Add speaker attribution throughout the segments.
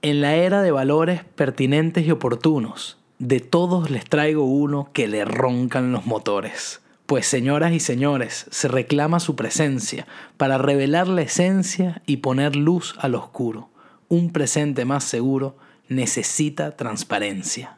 Speaker 1: En la era de valores pertinentes y oportunos, de todos les traigo uno que le roncan los motores. Pues señoras y señores, se reclama su presencia para revelar la esencia y poner luz al oscuro. Un presente más seguro necesita transparencia.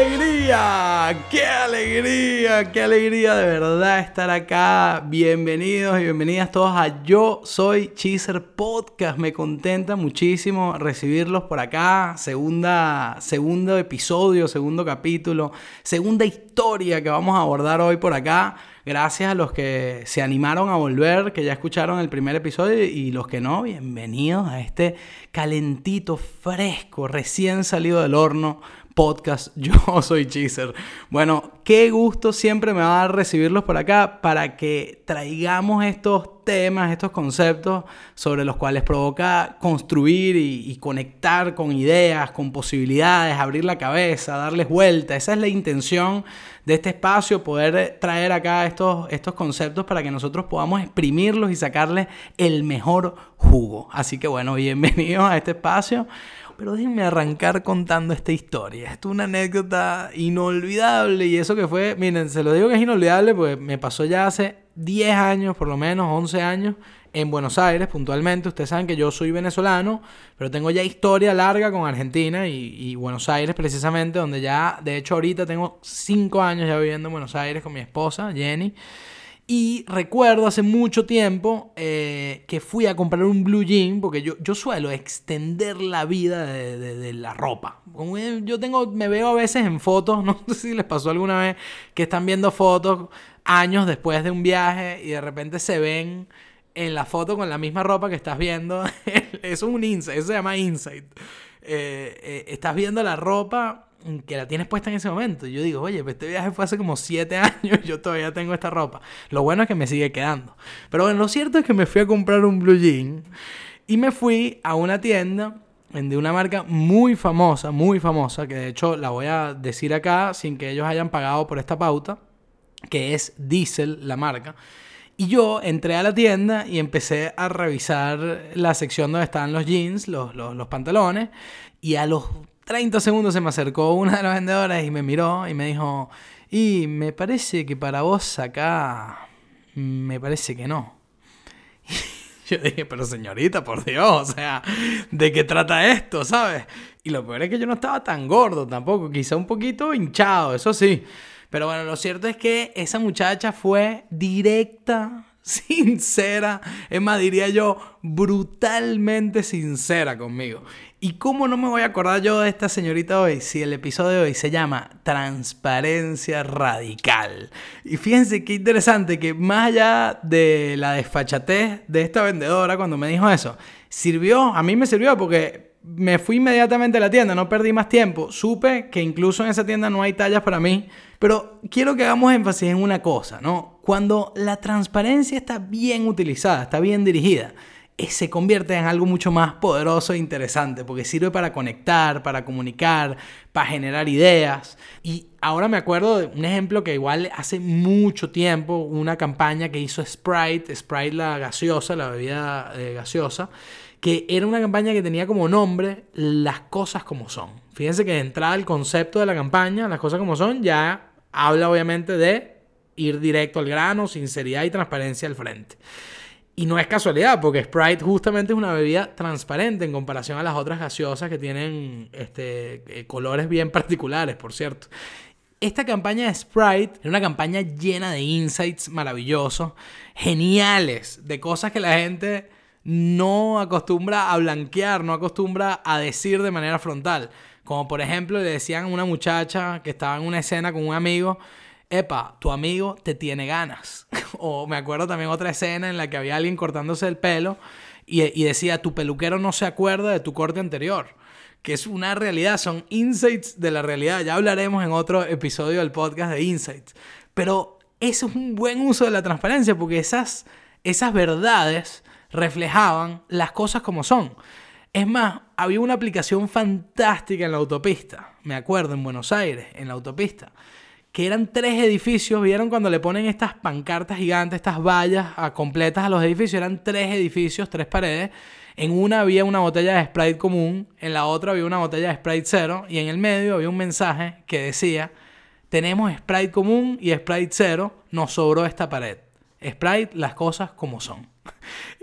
Speaker 1: Alegría! ¡Qué alegría! ¡Qué alegría de verdad estar acá! Bienvenidos y bienvenidas todos a Yo Soy Cheezer Podcast. Me contenta muchísimo recibirlos por acá. Segunda, segundo episodio, segundo capítulo, segunda historia que vamos a abordar hoy por acá. Gracias a los que se animaron a volver, que ya escucharon el primer episodio y los que no, bienvenidos a este calentito, fresco, recién salido del horno podcast Yo Soy Cheezer. Bueno, qué gusto siempre me va a recibirlos por acá para que traigamos estos temas, estos conceptos sobre los cuales provoca construir y, y, conectar con ideas, con posibilidades, abrir la cabeza, darles vuelta. Esa es la intención de este espacio, poder traer acá estos, estos conceptos para que nosotros podamos exprimirlos y sacarles el mejor jugo. Así que bueno, bienvenidos a este espacio. Pero déjenme arrancar contando esta historia. Esto es una anécdota inolvidable y eso que fue, miren, se lo digo que es inolvidable porque me pasó ya hace 10 años, por lo menos 11 años, en Buenos Aires puntualmente. Ustedes saben que yo soy venezolano, pero tengo ya historia larga con Argentina y, y Buenos Aires precisamente, donde ya, de hecho ahorita tengo 5 años ya viviendo en Buenos Aires con mi esposa, Jenny. Y recuerdo hace mucho tiempo eh, que fui a comprar un blue jean, porque yo, yo suelo extender la vida de, la ropa. Yo tengo, me veo a veces en fotos, no sé si les pasó alguna vez, que están viendo fotos años después de un viaje y de repente se ven en la foto con la misma ropa que estás viendo. eso es un insight, eso se llama insight. Eh, eh, estás viendo la ropa que la tienes puesta en ese momento. Y yo digo, oye, este viaje fue hace como 7 años, yo todavía tengo esta ropa. Lo bueno es que me sigue quedando. Pero bueno, lo cierto es que me fui a comprar un blue jean y me fui a una tienda de una marca muy famosa, muy famosa, que de hecho la voy a decir acá sin que ellos hayan pagado por esta pauta, que es Diesel, la marca. Y yo entré a la tienda y empecé a revisar la sección donde estaban los jeans, los, los, los pantalones, y a los 30 segundos se me acercó una de las vendedoras y me miró y me dijo, y me parece que para vos acá, me parece que no. Yo dije, pero señorita, por Dios, o sea, ¿de qué trata esto, sabes? Y lo peor es que yo no estaba tan gordo tampoco, quizá un poquito hinchado, eso sí. Pero bueno, lo cierto es que esa muchacha fue directa, sincera, es más, diría yo, brutalmente sincera conmigo. ¿Y cómo no me voy a acordar yo de esta señorita hoy si el episodio de hoy se llama Transparencia Radical? Y fíjense qué interesante que más allá de la desfachatez de esta vendedora cuando me dijo eso, sirvió, a mí me sirvió porque me fui inmediatamente a la tienda, no perdí más tiempo, supe que incluso en esa tienda no hay tallas para mí, pero quiero que hagamos énfasis en una cosa, ¿no? Cuando la transparencia está bien utilizada, está bien dirigida, se convierte en algo mucho más poderoso e interesante, porque sirve para conectar, para comunicar, para generar ideas. Y ahora me acuerdo de un ejemplo que igual hace mucho tiempo, una campaña que hizo Sprite, Sprite la gaseosa, la bebida eh, gaseosa, que era una campaña que tenía como nombre las cosas como son. Fíjense que de entrada el concepto de la campaña, las cosas como son, ya habla obviamente de ir directo al grano, sinceridad y transparencia al frente. Y no es casualidad, porque Sprite justamente es una bebida transparente en comparación a las otras gaseosas que tienen este, eh, colores bien particulares, por cierto. Esta campaña de Sprite era una campaña llena de insights maravillosos, geniales, de cosas que la gente no acostumbra a blanquear, no acostumbra a decir de manera frontal. Como por ejemplo le decían a una muchacha que estaba en una escena con un amigo, epa, tu amigo te tiene ganas. o me acuerdo también otra escena en la que había alguien cortándose el pelo y, decía, tu peluquero no se acuerda de tu corte anterior. que es una realidad, son insights de la realidad. Ya hablaremos en otro episodio del podcast de insights. Pero es un buen uso de la transparencia porque esas, esas verdades reflejaban las cosas como son. Es más, había una aplicación fantástica en la autopista, me acuerdo, en Buenos Aires, en la autopista, que eran tres edificios, vieron cuando le ponen estas pancartas gigantes, estas vallas completas a los edificios, eran tres edificios, tres paredes. En una había una botella de Sprite común, en la otra había una botella de Sprite cero y en el medio había un mensaje que decía, tenemos Sprite común y Sprite cero, nos sobró esta pared. Sprite, las cosas como son.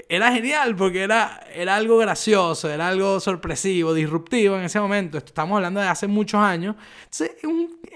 Speaker 1: Era genial porque era, era algo gracioso, era algo sorpresivo, disruptivo en ese momento. Estamos hablando de hace muchos años. es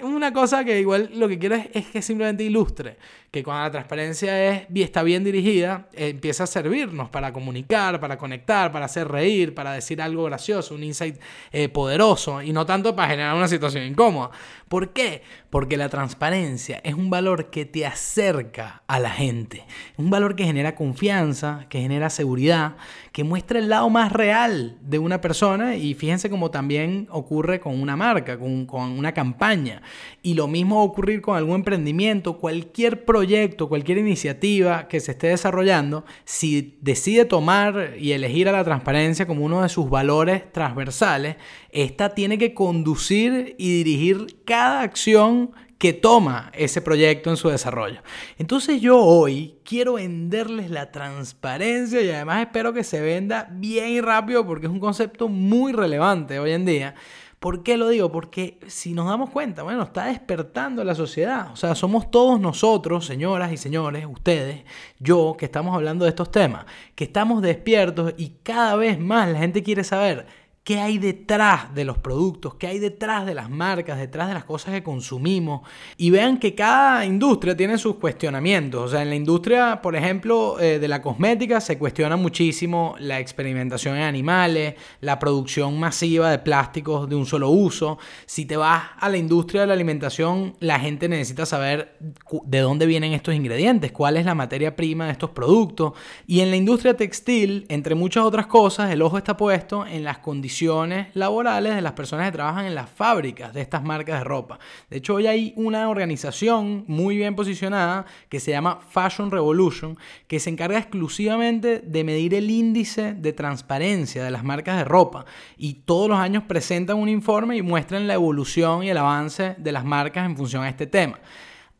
Speaker 1: una cosa que igual lo que quiero es, que simplemente ilustre que cuando la transparencia es, está bien dirigida, empieza a servirnos para comunicar, para conectar, para hacer reír, para decir algo gracioso, un insight eh, poderoso y no tanto para generar una situación incómoda. ¿Por qué? Porque la transparencia es un valor que te acerca a la gente, un valor que genera confianza, que genera seguridad, que muestra el lado más real de una persona y fíjense cómo también ocurre con una marca, con, con una campaña. Y lo mismo va a ocurrir con algún emprendimiento, cualquier proyecto, cualquier iniciativa que se esté desarrollando, si decide tomar y elegir a la transparencia como uno de sus valores transversales, esta tiene que conducir y dirigir cada acción que toma ese proyecto en su desarrollo. Entonces yo hoy quiero venderles la transparencia y además espero que se venda bien y rápido porque es un concepto muy relevante hoy en día. ¿Por qué lo digo? Porque si nos damos cuenta, bueno, está despertando la sociedad. O sea, somos todos nosotros, señoras y señores, ustedes, yo, que estamos hablando de estos temas, que estamos despiertos y cada vez más la gente quiere saber qué hay detrás de los productos, qué hay detrás de las marcas, detrás de las cosas que consumimos. Y vean que cada industria tiene sus cuestionamientos. O sea, en la industria, por ejemplo, eh, de la cosmética se cuestiona muchísimo la experimentación en animales, la producción masiva de plásticos de un solo uso. Si te vas a la industria de la alimentación, la gente necesita saber de dónde vienen estos ingredientes, cuál es la materia prima de estos productos. Y en la industria textil, entre muchas otras cosas, el ojo está puesto en las condiciones laborales de las personas que trabajan en las fábricas de estas marcas de ropa. De hecho, hoy hay una organización muy bien posicionada que se llama Fashion Revolution, que se encarga exclusivamente de medir el índice de transparencia de las marcas de ropa. Y todos los años presentan un informe y muestran la evolución y el avance de las marcas en función a este tema.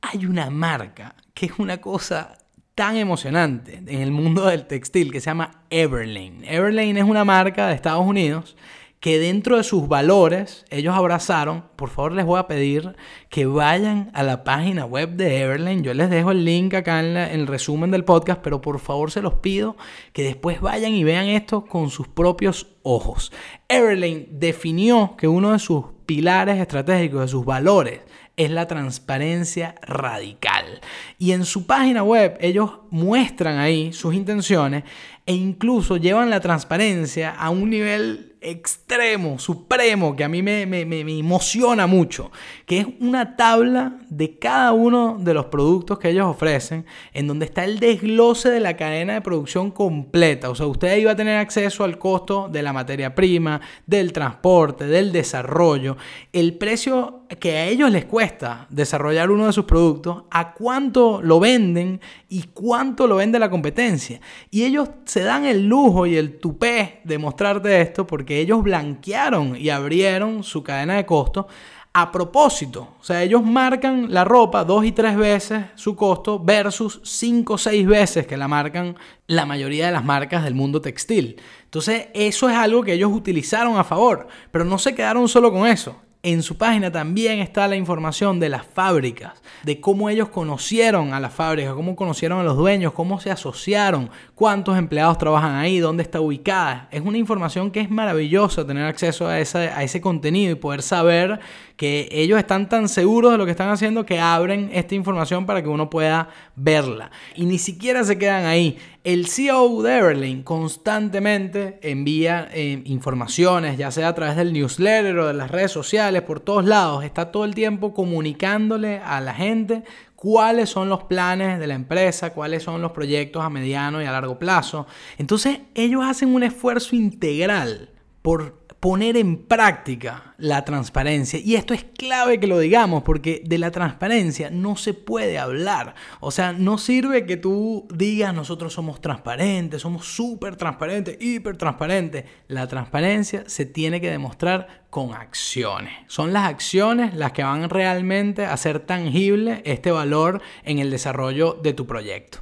Speaker 1: Hay una marca que es una cosa tan emocionante en el mundo del textil que se llama Everlane. Everlane es una marca de Estados Unidos que dentro de sus valores ellos abrazaron. Por favor les voy a pedir que vayan a la página web de Everlane. Yo les dejo el link acá en, el resumen del podcast, pero por favor se los pido que después vayan y vean esto con sus propios ojos. Everlane definió que uno de sus pilares estratégicos, de sus valores, es la transparencia radical. Y en su página web ellos muestran ahí sus intenciones e incluso llevan la transparencia a un nivel extremo, supremo, que a mí me, me, emociona mucho, que es una tabla de cada uno de los productos que ellos ofrecen, en donde está el desglose de la cadena de producción completa. O sea, usted iba a tener acceso al costo de la materia prima, del transporte, del desarrollo, el precio que a ellos les cuesta desarrollar uno de sus productos, a cuánto lo venden y cuánto lo vende la competencia. Y ellos se dan el lujo y el tupé de mostrarte esto porque ellos blanquearon y abrieron su cadena de costo a propósito. O sea, ellos marcan la ropa dos y tres veces su costo versus cinco o seis veces que la marcan la mayoría de las marcas del mundo textil. Entonces, eso es algo que ellos utilizaron a favor, pero no se quedaron solo con eso. En su página también está la información de las fábricas, de cómo ellos conocieron a las fábricas, cómo conocieron a los dueños, cómo se asociaron, cuántos empleados trabajan ahí, dónde está ubicada. Es una información que es maravillosa tener acceso a, a ese contenido y poder saber que ellos están tan seguros de lo que están haciendo que abren esta información para que uno pueda verla. Y ni siquiera se quedan ahí. El CEO de Everlane constantemente envía eh, informaciones, ya sea a través del newsletter o de las redes sociales, por todos lados. Está todo el tiempo comunicándole a la gente cuáles son los planes de la empresa, cuáles son los proyectos a mediano y a largo plazo. Entonces ellos hacen un esfuerzo integral por poner en práctica la transparencia. Y esto es clave que lo digamos porque de la transparencia no se puede hablar. O sea, no sirve que tú digas nosotros somos transparentes, somos súper transparentes, hiper transparentes. La transparencia se tiene que demostrar con acciones. Son las acciones las que van realmente a hacer tangible este valor en el desarrollo de tu proyecto.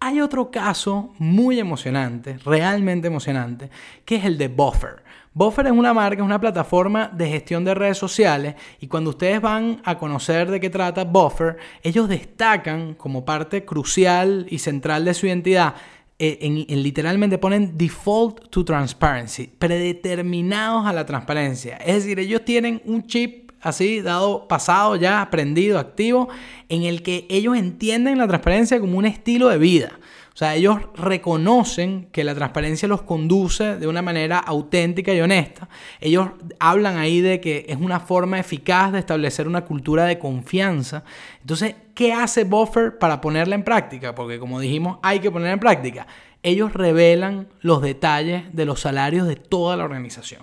Speaker 1: Hay otro caso muy emocionante, realmente emocionante, que es el de Buffer. Buffer es una marca, es una plataforma de gestión de redes sociales y cuando ustedes van a conocer de qué trata Buffer, ellos destacan como parte crucial y central de su identidad eh, en, literalmente ponen default to transparency, predeterminados a la transparencia. Es decir, ellos tienen un chip así, dado pasado, ya aprendido, activo, en el que ellos entienden la transparencia como un estilo de vida. O sea, ellos reconocen que la transparencia los conduce de una manera auténtica y honesta. Ellos hablan ahí de que es una forma eficaz de establecer una cultura de confianza. Entonces, ¿qué hace Buffer para ponerla en práctica? Porque como dijimos, hay que ponerla en práctica. Ellos revelan los detalles de los salarios de toda la organización.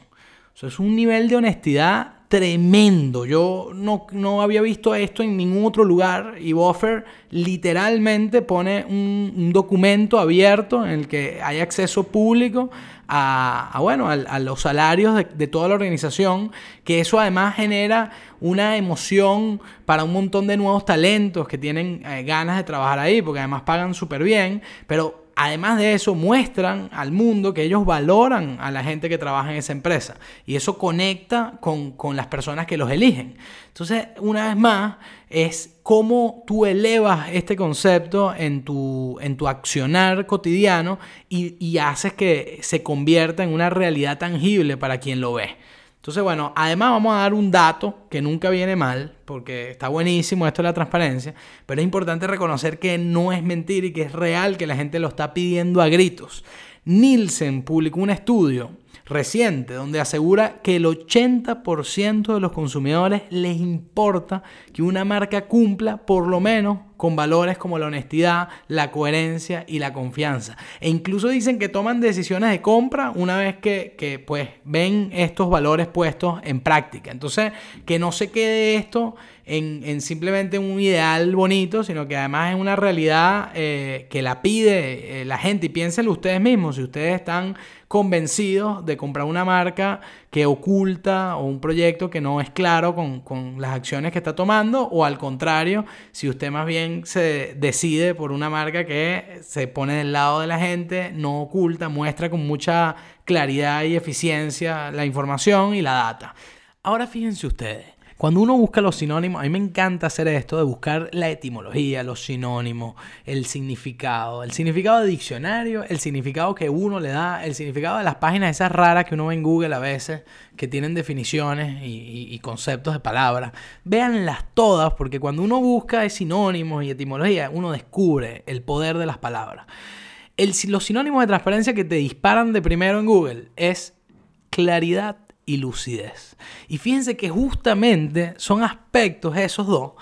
Speaker 1: O es un nivel de honestidad tremendo. Yo no, había visto esto en ningún otro lugar y Buffer literalmente pone un, documento abierto en el que hay acceso público a, bueno, a, los salarios de, toda la organización, que eso además genera una emoción para un montón de nuevos talentos que tienen eh, ganas de trabajar ahí, porque además pagan súper bien, pero además de eso, muestran al mundo que ellos valoran a la gente que trabaja en esa empresa. Y eso conecta con, las personas que los eligen. Entonces, una vez más, es cómo tú elevas este concepto en tu, en tu accionar cotidiano y, y haces que se convierta en una realidad tangible para quien lo ve. Entonces, bueno, además vamos a dar un dato que nunca viene mal, porque está buenísimo esto de la transparencia, pero es importante reconocer que no es mentira y que es real, que la gente lo está pidiendo a gritos. Nielsen publicó un estudio reciente donde asegura que el 80% de los consumidores les importa que una marca cumpla por lo menos con valores como la honestidad, la coherencia y la confianza. E incluso dicen que toman decisiones de compra una vez que, que pues ven estos valores puestos en práctica. Entonces, que no se quede esto en, simplemente un ideal bonito, sino que además es una realidad eh, que la pide eh, la gente. Y piénsenlo ustedes mismos, si ustedes están convencidos de comprar una marca que oculta o un proyecto que no es claro con, con, las acciones que está tomando, o al contrario, si usted más bien se decide por una marca que se pone del lado de la gente, no oculta, muestra con mucha claridad y eficiencia la información y la data. Ahora fíjense ustedes. Cuando uno busca los sinónimos, a mí me encanta hacer esto de buscar la etimología, los sinónimos, el significado, el significado de diccionario, el significado que uno le da, el significado de las páginas esas raras que uno ve en Google a veces, que tienen definiciones y, conceptos de palabras. Véanlas todas, porque cuando uno busca sinónimos y etimología, uno descubre el poder de las palabras. los sinónimos de transparencia que te disparan de primero en Google es claridad y lucidez. Y fíjense que justamente son aspectos esos dos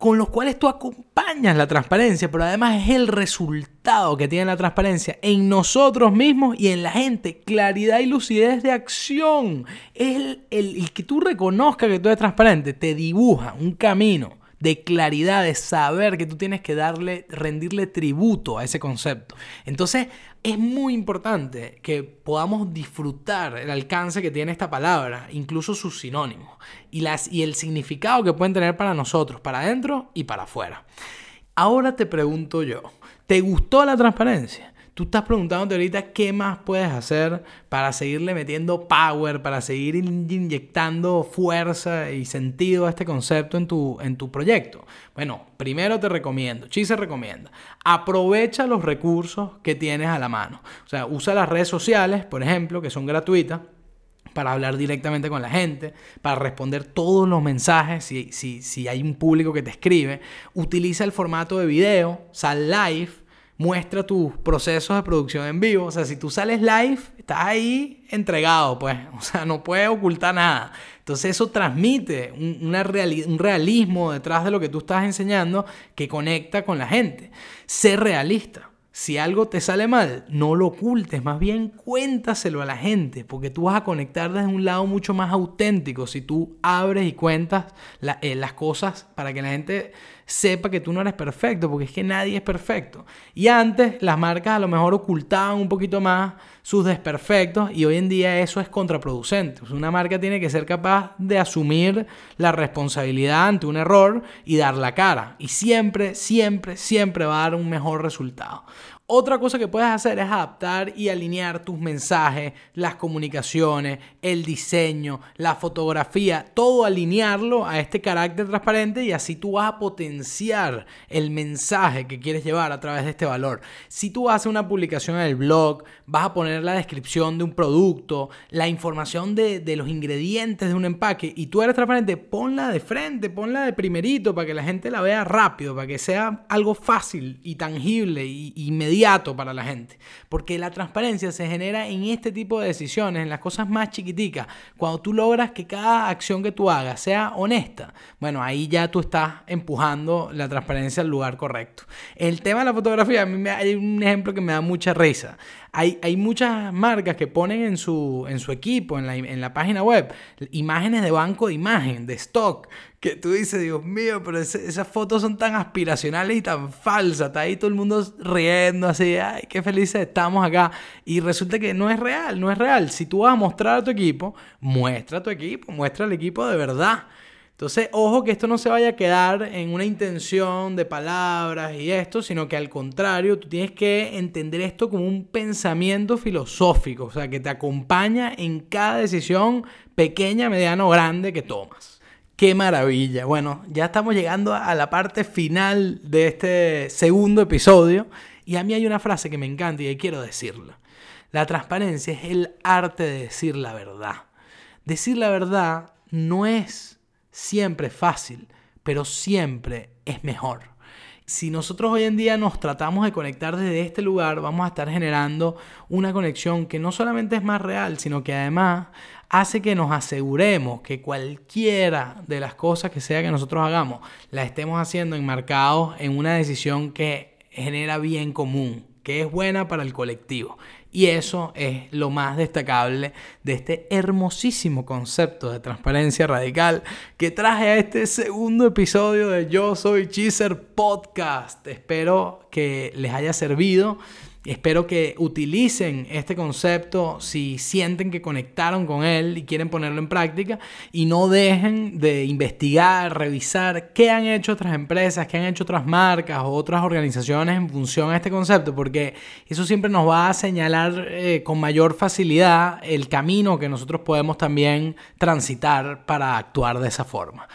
Speaker 1: con los cuales tú acompañas la transparencia, pero además es el resultado que tiene la transparencia en nosotros mismos y en la gente. Claridad y lucidez de acción. Es el, el que tú reconozcas que tú eres transparente, te dibuja un camino de claridad, de saber que tú tienes que darle, rendirle tributo a ese concepto. Entonces, es muy importante que podamos disfrutar el alcance que tiene esta palabra, incluso sus sinónimos, y, las, y el significado que pueden tener para nosotros, para adentro y para afuera. Ahora te pregunto yo, ¿te gustó la transparencia? Tú estás preguntándote ahorita qué más puedes hacer para seguirle metiendo power, para seguir inyectando fuerza y sentido a este concepto en tu, en tu proyecto. Bueno, primero te recomiendo, Chise recomienda, aprovecha los recursos que tienes a la mano. O sea, usa las redes sociales, por ejemplo, que son gratuitas para hablar directamente con la gente, para responder todos los mensajes, si, si, si hay un público que te escribe. Utiliza el formato de video, sal live, muestra tus procesos de producción en vivo. O sea, si tú sales live, estás ahí entregado, pues. O sea, no puedes ocultar nada. Entonces eso transmite un, realismo detrás de lo que tú estás enseñando que conecta con la gente. Sé realista. si algo te sale mal, no lo ocultes, más bien cuéntaselo a la gente, porque tú vas a conectar desde un lado mucho más auténtico si tú abres y cuentas eh, las cosas para que la gente sepa que tú no eres perfecto, porque es que nadie es perfecto. Y antes las marcas a lo mejor ocultaban un poquito más sus desperfectos y hoy en día eso es contraproducente. Una marca tiene que ser capaz de asumir la responsabilidad ante un error y dar la cara. Y siempre, siempre, siempre va a dar un mejor resultado. Otra cosa que puedes hacer es adaptar y alinear tus mensajes, las comunicaciones, el diseño, la fotografía, todo alinearlo a este carácter transparente y así tú vas a potenciar el mensaje que quieres llevar a través de este valor. Si tú haces una publicación en el blog, vas a poner la descripción de un producto, la información de, de los ingredientes de un empaque y tú eres transparente, ponla de frente, ponla de primerito para que la gente la vea rápido, para que sea algo fácil y tangible y inmediato para la gente. Porque la transparencia se genera en este tipo de decisiones, en las cosas más chiquiticas. Cuando tú logras que cada acción que tú hagas sea honesta, bueno, ahí ya tú estás empujando la transparencia al lugar correcto. El tema de la fotografía, a mí me, hay un ejemplo que me da mucha risa. Hay, hay muchas marcas que ponen en su, en su equipo, en la, en la página web, imágenes de banco de imagen, de stock, que tú dices, Dios mío, pero esas fotos son tan aspiracionales y tan falsas. Está ahí todo el mundo riendo así, ay, qué felices estamos acá. Y resulta que no es real, no es real. Si tú vas a mostrar a tu equipo, muestra a tu equipo, muestra al equipo de verdad. Entonces, ojo que esto no se vaya a quedar en una intención de palabras y esto, sino que al contrario, tú tienes que entender esto como un pensamiento filosófico, o sea, que te acompaña en cada decisión pequeña, mediana o grande que tomas. Qué maravilla. Bueno, ya estamos llegando a la parte final de este segundo episodio y a mí hay una frase que me encanta y quiero decirla. La transparencia es el arte de decir la verdad. Decir la verdad no es siempre fácil, pero siempre es mejor. Si nosotros hoy en día nos tratamos de conectar desde este lugar, vamos a estar generando una conexión que no solamente es más real, sino que además hace que nos aseguremos que cualquiera de las cosas que sea que nosotros hagamos, la estemos haciendo enmarcados en una decisión que genera bien común, que es buena para el colectivo. Y eso es lo más destacable de este hermosísimo concepto de transparencia radical que traje a este segundo episodio de Yo Soy Cheeser Podcast. Espero que les haya servido. Espero que utilicen este concepto si sienten que conectaron con él y quieren ponerlo en práctica y no dejen de investigar, revisar qué han hecho otras empresas, qué han hecho otras marcas o otras organizaciones en función a este concepto, porque eso siempre nos va a señalar eh, con mayor facilidad el camino que nosotros podemos también transitar para actuar de esa forma.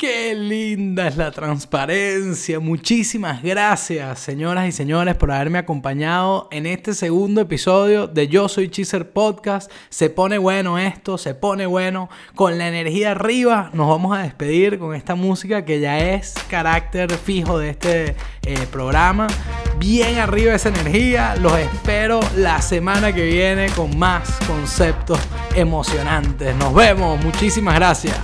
Speaker 1: Qué linda es la transparencia. Muchísimas gracias, señoras y señores, por haberme acompañado en este segundo episodio de Yo Soy Cheeser Podcast. Se pone bueno esto, se pone bueno. Con la energía arriba, nos vamos a despedir con esta música que ya es carácter fijo de este eh, programa. Bien arriba esa energía. Los espero la semana que viene con más conceptos emocionantes. Nos vemos. Muchísimas gracias.